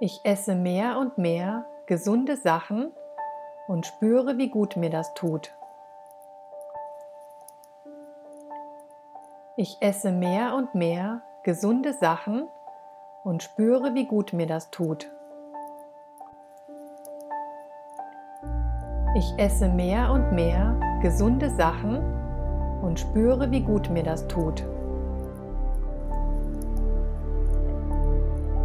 Ich esse mehr und mehr gesunde Sachen und spüre, wie gut mir das tut. Ich esse mehr und mehr gesunde Sachen und spüre, wie gut mir das tut. Ich esse mehr und mehr gesunde Sachen und spüre, wie gut mir das tut.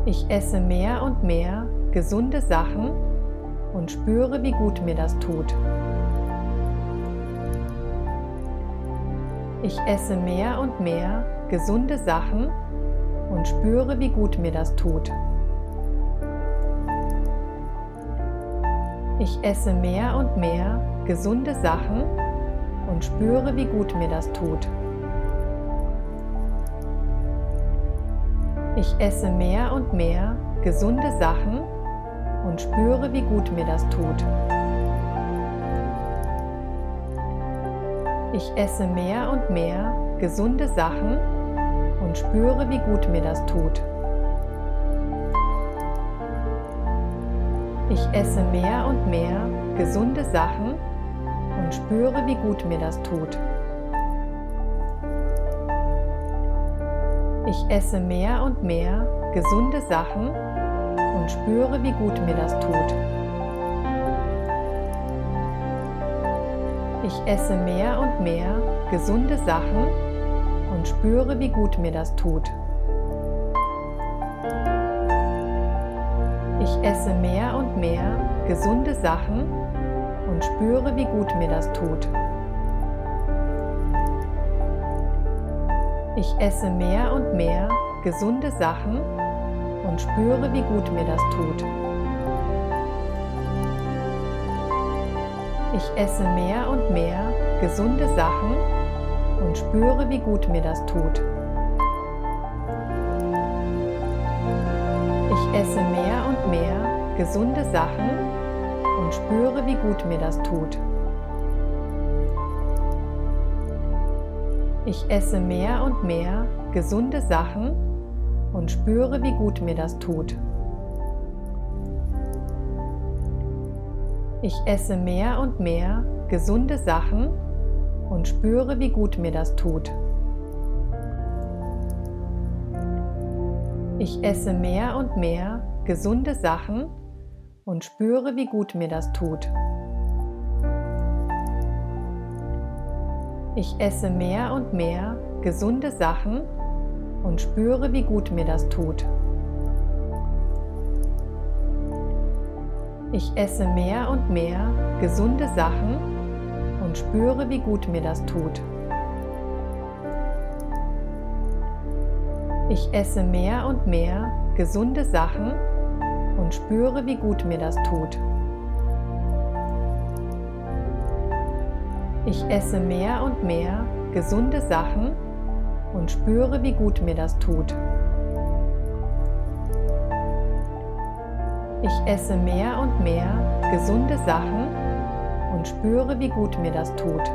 Ich esse mehr und mehr gesunde Sachen und spüre, wie gut mir das tut. Ich esse mehr und mehr gesunde Sachen und spüre, wie gut mir das tut. Ich esse mehr und mehr gesunde Sachen und spüre, wie gut mir das tut. Ich esse mehr und mehr gesunde Sachen und spüre, wie gut mir das tut. Ich esse mehr und mehr gesunde Sachen und spüre, wie gut mir das tut. Ich esse mehr und mehr gesunde Sachen und spüre, wie gut mir das tut. Ich esse mehr und mehr gesunde Sachen und spüre, wie gut mir das tut. Ich esse mehr und mehr gesunde Sachen und spüre, wie gut mir das tut. Ich esse mehr und mehr gesunde Sachen und spüre, wie gut mir das tut. Ich esse mehr und mehr gesunde Sachen und spüre, wie gut mir das tut. Ich esse mehr und mehr gesunde Sachen und spüre, wie gut mir das tut. Ich esse mehr und mehr gesunde Sachen und spüre, wie gut mir das tut. Ich esse mehr und mehr gesunde Sachen und spüre, wie gut mir das tut. Ich esse mehr und mehr gesunde Sachen und spüre, wie gut mir das tut. Ich esse mehr und mehr gesunde Sachen und spüre, wie gut mir das tut. Ich esse mehr und mehr gesunde Sachen und spüre, wie gut mir das tut. Ich esse mehr und mehr gesunde Sachen und spüre, wie gut mir das tut. Ich esse mehr und mehr gesunde Sachen und spüre, wie gut mir das tut. Ich esse mehr und mehr gesunde Sachen und spüre, wie gut mir das tut. Ich esse mehr und mehr gesunde Sachen und spüre, wie gut mir das tut.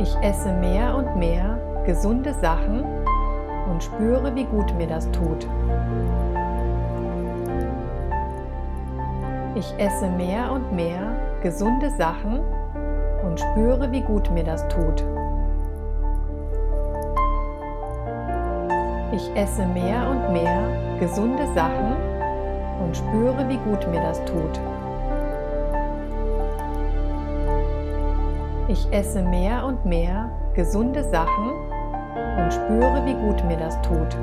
Ich esse mehr und mehr gesunde Sachen und spüre, wie gut mir das tut. Ich esse mehr und mehr gesunde Sachen und spüre, wie gut mir das tut. Ich esse mehr und mehr gesunde Sachen und spüre, wie gut mir das tut. Ich esse mehr und mehr gesunde Sachen und spüre, wie gut mir das tut.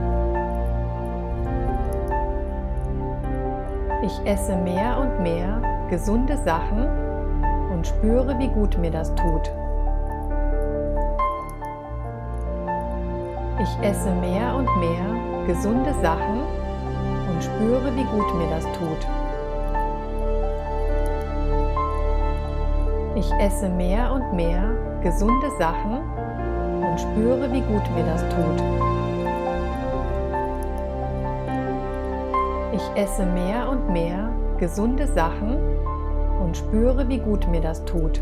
Ich esse mehr und mehr gesunde Sachen und spüre, wie gut mir das tut. Ich esse mehr und mehr gesunde Sachen und spüre, wie gut mir das tut. Ich esse mehr und mehr gesunde Sachen und spüre, wie gut mir das tut. Ich esse mehr und mehr gesunde Sachen und spüre, wie gut mir das tut.